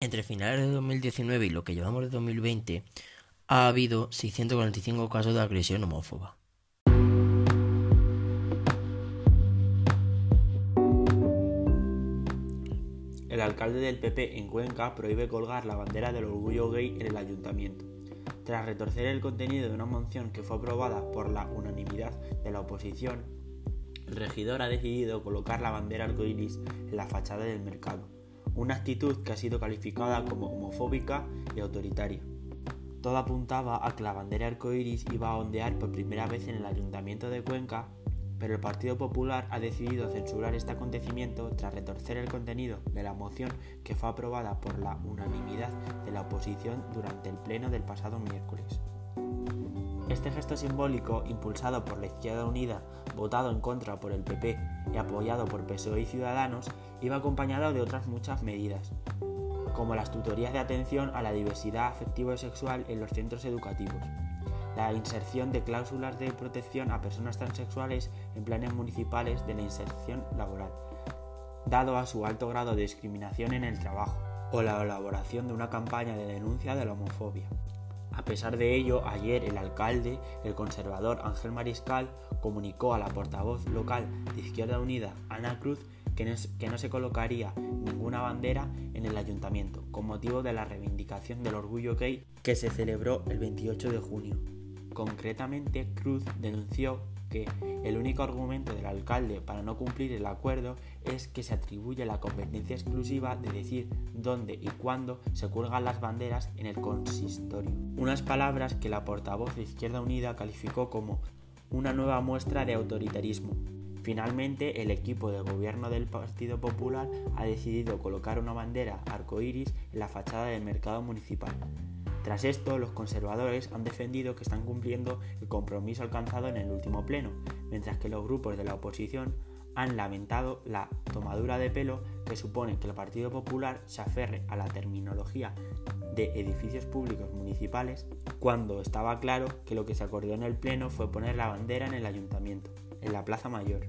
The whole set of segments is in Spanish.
Entre finales de 2019 y lo que llevamos de 2020, ha habido 645 casos de agresión homófoba. El alcalde del PP en Cuenca prohíbe colgar la bandera del orgullo gay en el ayuntamiento. Tras retorcer el contenido de una moción que fue aprobada por la unanimidad de la oposición, el regidor ha decidido colocar la bandera arcoíris en la fachada del mercado una actitud que ha sido calificada como homofóbica y autoritaria. Todo apuntaba a que la bandera arcoíris iba a ondear por primera vez en el Ayuntamiento de Cuenca, pero el Partido Popular ha decidido censurar este acontecimiento tras retorcer el contenido de la moción que fue aprobada por la unanimidad de la oposición durante el pleno del pasado miércoles. Este gesto simbólico, impulsado por la Izquierda Unida, votado en contra por el PP y apoyado por PSOE y Ciudadanos, iba acompañado de otras muchas medidas, como las tutorías de atención a la diversidad afectivo y sexual en los centros educativos, la inserción de cláusulas de protección a personas transexuales en planes municipales de la inserción laboral, dado a su alto grado de discriminación en el trabajo, o la elaboración de una campaña de denuncia de la homofobia. A pesar de ello, ayer el alcalde, el conservador Ángel Mariscal, comunicó a la portavoz local de Izquierda Unida, Ana Cruz, que no, se colocaría ninguna bandera en el ayuntamiento, con motivo de la reivindicación del orgullo gay que se celebró el 28 de junio. Concretamente, Cruz denunció que el único argumento del alcalde para no cumplir el acuerdo es que se atribuye la competencia exclusiva de decir dónde y cuándo se cuelgan las banderas en el consistorio. Unas palabras que la portavoz de Izquierda Unida calificó como una nueva muestra de autoritarismo. Finalmente, el equipo de gobierno del Partido Popular ha decidido colocar una bandera arcoíris en la fachada del mercado municipal. Tras esto, los conservadores han defendido que están cumpliendo el compromiso alcanzado en el último pleno, mientras que los grupos de la oposición han lamentado la tomadura de pelo que supone que el Partido Popular se aferre a la terminología de edificios públicos municipales cuando estaba claro que lo que se acordó en el Pleno fue poner la bandera en el ayuntamiento, en la Plaza Mayor.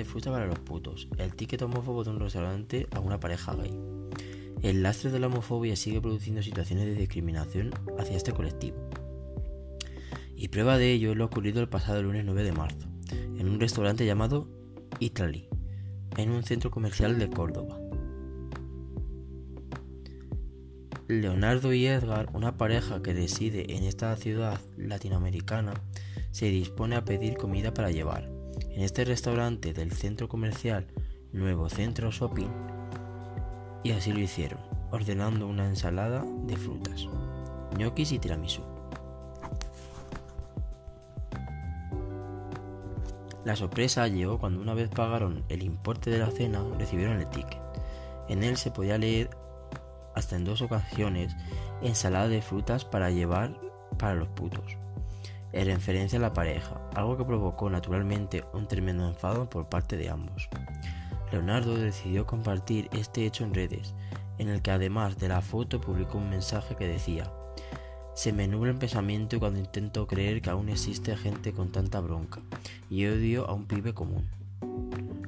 De fruta para los putos. El ticket homófobo de un restaurante a una pareja gay. El lastre de la homofobia sigue produciendo situaciones de discriminación hacia este colectivo. Y prueba de ello es lo ocurrido el pasado lunes 9 de marzo, en un restaurante llamado Italy, en un centro comercial de Córdoba. Leonardo y Edgar, una pareja que reside en esta ciudad latinoamericana, se dispone a pedir comida para llevar. En este restaurante del centro comercial Nuevo Centro Shopping, y así lo hicieron, ordenando una ensalada de frutas, ñoquis y tiramisú. La sorpresa llegó cuando una vez pagaron el importe de la cena, recibieron el ticket. En él se podía leer hasta en dos ocasiones ensalada de frutas para llevar para los putos, en referencia a la pareja, algo que provocó naturalmente un tremendo enfado por parte de ambos. Leonardo decidió compartir este hecho en redes, en el que además de la foto publicó un mensaje que decía se me nubla el pensamiento cuando intento creer que aún existe gente con tanta bronca y odio a un pibe común,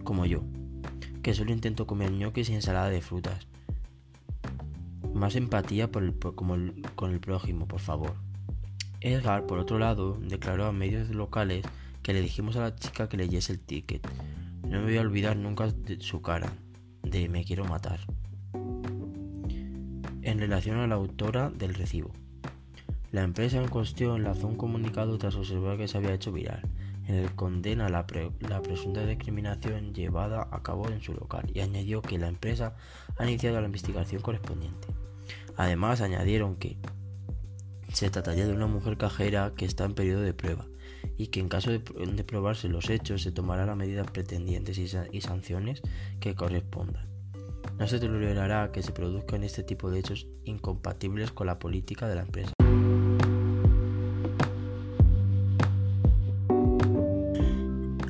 como yo, que solo intento comer ñoques y ensalada de frutas. Más empatía con el prójimo, por favor. Edgar, por otro lado, declaró a medios locales que le dijimos a la chica que leyese el ticket no me voy a olvidar nunca de su cara, de me quiero matar. En relación a la autora del recibo. La empresa en cuestión lanzó un comunicado tras observar que se había hecho viral, en el condena la, la, presunta discriminación llevada a cabo en su local y añadió que la empresa ha iniciado la investigación correspondiente. Además, añadieron que se trataría de una mujer cajera que está en periodo de prueba y que en caso de, probarse los hechos se tomarán las medidas pretendientes y, sanciones que correspondan. No se tolerará que se produzcan este tipo de hechos incompatibles con la política de la empresa.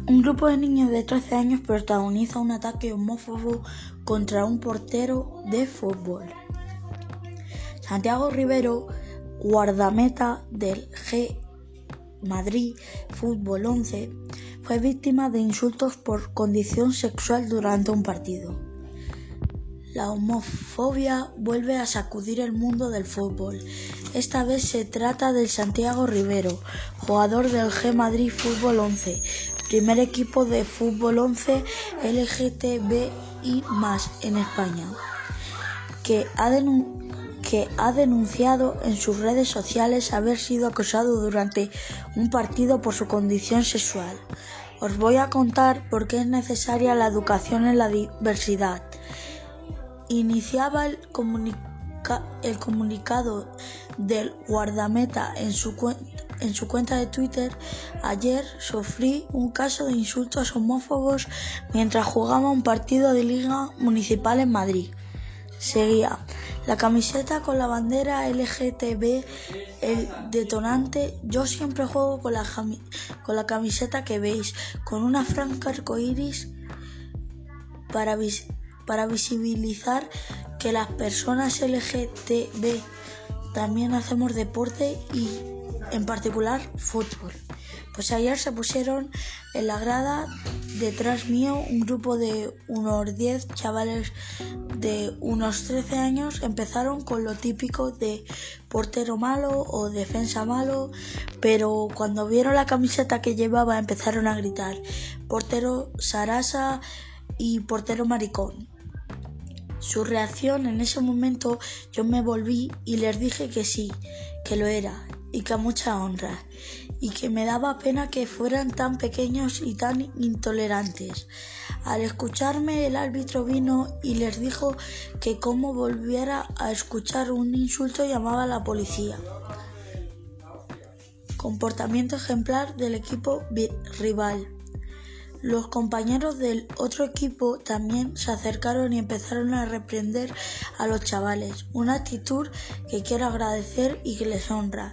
Un grupo de niños de 13 años protagoniza un ataque homófobo contra un portero de fútbol. Santiago Rivero, guardameta del G Madrid Fútbol 11 fue víctima de insultos por condición sexual durante un partido. La homofobia vuelve a sacudir el mundo del fútbol. Esta vez se trata del Santiago Rivero, jugador del G Madrid Fútbol 11, primer equipo de fútbol 11 LGTBI en España, que ha, que ha denunciado en sus redes sociales haber sido acosado durante un partido por su condición sexual. Os voy a contar por qué es necesaria la educación en la diversidad iniciaba el, comunicado del guardameta en su, en su cuenta de Twitter, ayer sufrí un caso de insultos homófobos mientras jugaba un partido de liga municipal en Madrid. Seguía la camiseta con la bandera LGTB, el detonante. Yo siempre juego con la, con la camiseta que veis, con una franca arcoiris para, para visibilizar que las personas LGTB también hacemos deporte y en particular fútbol. Pues ayer se pusieron en la grada detrás mío un grupo de unos 10 chavales de unos 13 años. Empezaron con lo típico de portero malo o defensa malo, pero cuando vieron la camiseta que llevaba empezaron a gritar portero Sarasa y portero maricón. Su reacción en ese momento yo me volví y les dije que sí, que lo era y que a mucha honra y que me daba pena que fueran tan pequeños y tan intolerantes. Al escucharme el árbitro vino y les dijo que como volviera a escuchar un insulto llamaba a la policía. Comportamiento ejemplar del equipo rival. Los compañeros del otro equipo también se acercaron y empezaron a reprender a los chavales, una actitud que quiero agradecer y que les honra.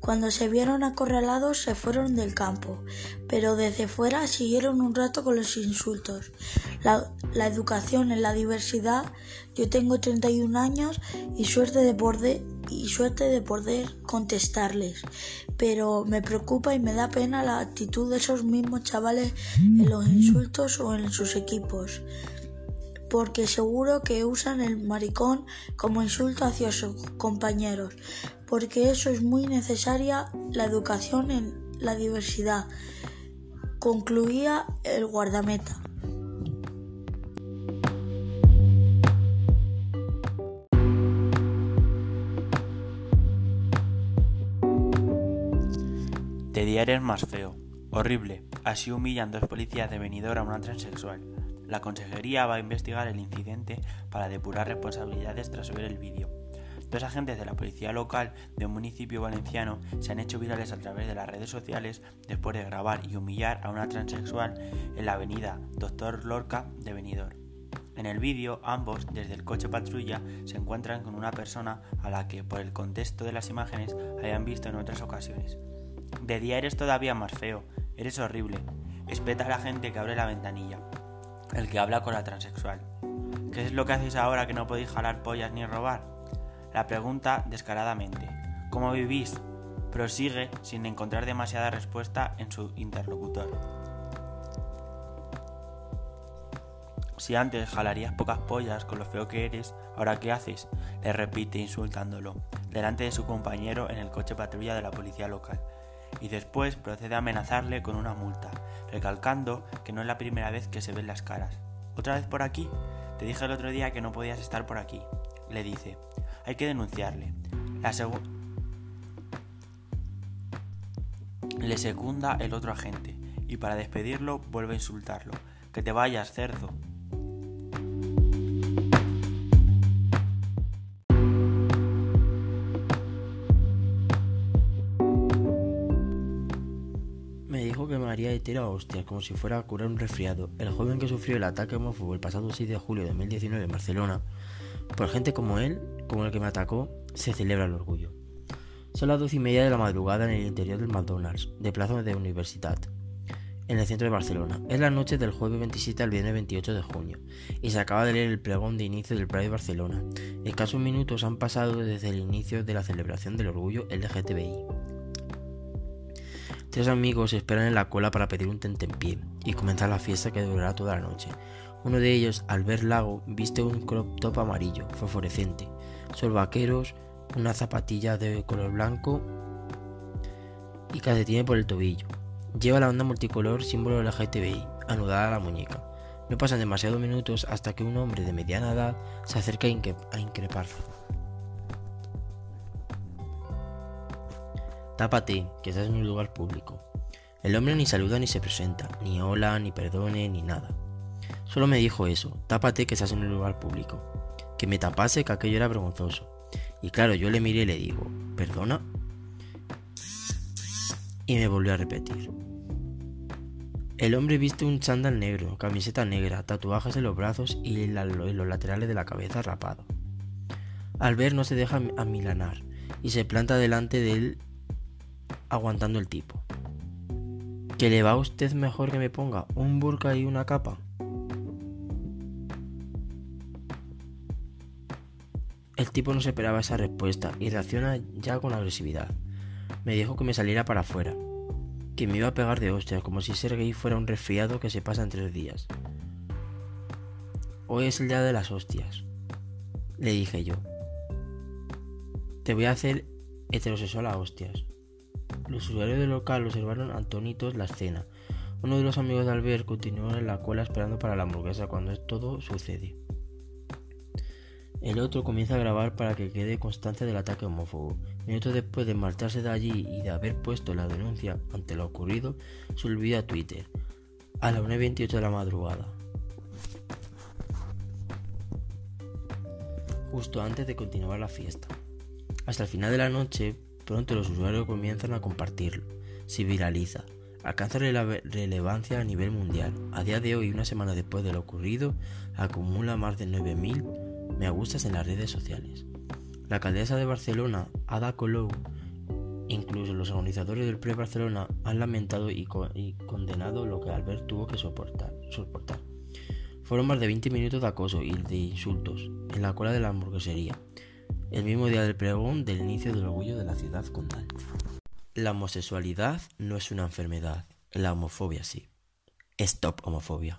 Cuando se vieron acorralados se fueron del campo, pero desde fuera siguieron un rato con los insultos. La, educación en la diversidad, yo tengo 31 años y suerte de y suerte de poder contestarles, pero me preocupa y me da pena la actitud de esos mismos chavales en los insultos o en sus equipos, porque seguro que usan el maricón como insulto hacia sus compañeros, porque eso es muy necesaria la educación en la diversidad, concluía el guardameta. De día eres más feo. Horrible. Así humillan dos policías de venidor a una transexual. La consejería va a investigar el incidente para depurar responsabilidades tras ver el vídeo. Dos agentes de la policía local de un municipio valenciano se han hecho virales a través de las redes sociales después de grabar y humillar a una transexual en la avenida Doctor Lorca de Benidorm. En el vídeo, ambos, desde el coche patrulla, se encuentran con una persona a la que, por el contexto de las imágenes, hayan visto en otras ocasiones. De día eres todavía más feo, eres horrible. Espeta a la gente que abre la ventanilla, el que habla con la transexual. ¿Qué es lo que hacéis ahora que no podéis jalar pollas ni robar? La pregunta descaradamente. ¿Cómo vivís? Prosigue sin encontrar demasiada respuesta en su interlocutor. Si antes jalarías pocas pollas con lo feo que eres, ¿ahora qué haces? Le repite insultándolo, delante de su compañero en el coche patrulla de la policía local y después procede a amenazarle con una multa, recalcando que no es la primera vez que se ven las caras. ¿Otra vez por aquí? Te dije el otro día que no podías estar por aquí. Le dice. Hay que denunciarle. La Le secunda el otro agente y para despedirlo vuelve a insultarlo. Que te vayas, cerdo. María de tira hostia, como si fuera a curar un resfriado. El joven que sufrió el ataque homófobo el pasado 6 de julio de 2019 en Barcelona, por gente como él, como el que me atacó, se celebra el orgullo. Son las 12 y media de la madrugada en el interior del McDonald's, de Plaza de Universitat, en el centro de Barcelona. Es la noche del jueves 27 al viernes 28 de junio, y se acaba de leer el pregón de inicio del Pride de Barcelona. Escasos minutos han pasado desde el inicio de la celebración del orgullo LGTBI. Tres amigos esperan en la cola para pedir un tentempié y comenzar la fiesta que durará toda la noche. Uno de ellos, al ver Lago, viste un crop top amarillo, fosforescente, sus vaqueros, una zapatilla de color blanco y calcetines por el tobillo. Lleva la onda multicolor símbolo de la GTBI, anudada a la muñeca. No pasan demasiados minutos hasta que un hombre de mediana edad se acerca a increparla. Tápate, que estás en un lugar público. El hombre ni saluda ni se presenta, ni hola, ni perdone, ni nada. Solo me dijo eso, tápate que estás en un lugar público. Que me tapase que aquello era vergonzoso. Y claro, yo le miré y le digo, ¿perdona? Y me volvió a repetir. El hombre viste un chándal negro, camiseta negra, tatuajes en los brazos y en, los laterales de la cabeza rapado. Al ver no se deja amilanar y se planta delante de él aguantando el tipo. ¿Que le va a usted mejor que me ponga un burka y una capa? Tipo no se esperaba esa respuesta y reacciona ya con agresividad. Me dijo que me saliera para afuera, que me iba a pegar de hostias, como si ser gay fuera un resfriado que se pasa en tres días. Hoy es el día de las hostias, le dije yo. Te voy a hacer heterosexual a hostias. Los usuarios del local observaron antonitos la escena. Uno de los amigos de Albert continuó en la cola esperando para la hamburguesa cuando todo sucede. El otro comienza a grabar para que quede constancia del ataque homófobo. Minutos después de marcharse de allí y de haber puesto la denuncia ante lo ocurrido, se olvida a Twitter a las 1.28 de la madrugada. Justo antes de continuar la fiesta. Hasta el final de la noche, pronto los usuarios comienzan a compartirlo. Se viraliza. Alcanza relevancia a nivel mundial. A día de hoy, una semana después de lo ocurrido, acumula más de 9.000 me gustas en las redes sociales. La alcaldesa de Barcelona, Ada Colau, incluso los organizadores del pre-Barcelona han lamentado y, condenado lo que Albert tuvo que soportar, soportar. Fueron más de 20 minutos de acoso y de insultos en la cola de la hamburguesería, el mismo día del pregón del inicio del orgullo de la ciudad condal. La homosexualidad no es una enfermedad, la homofobia sí. Stop homofobia.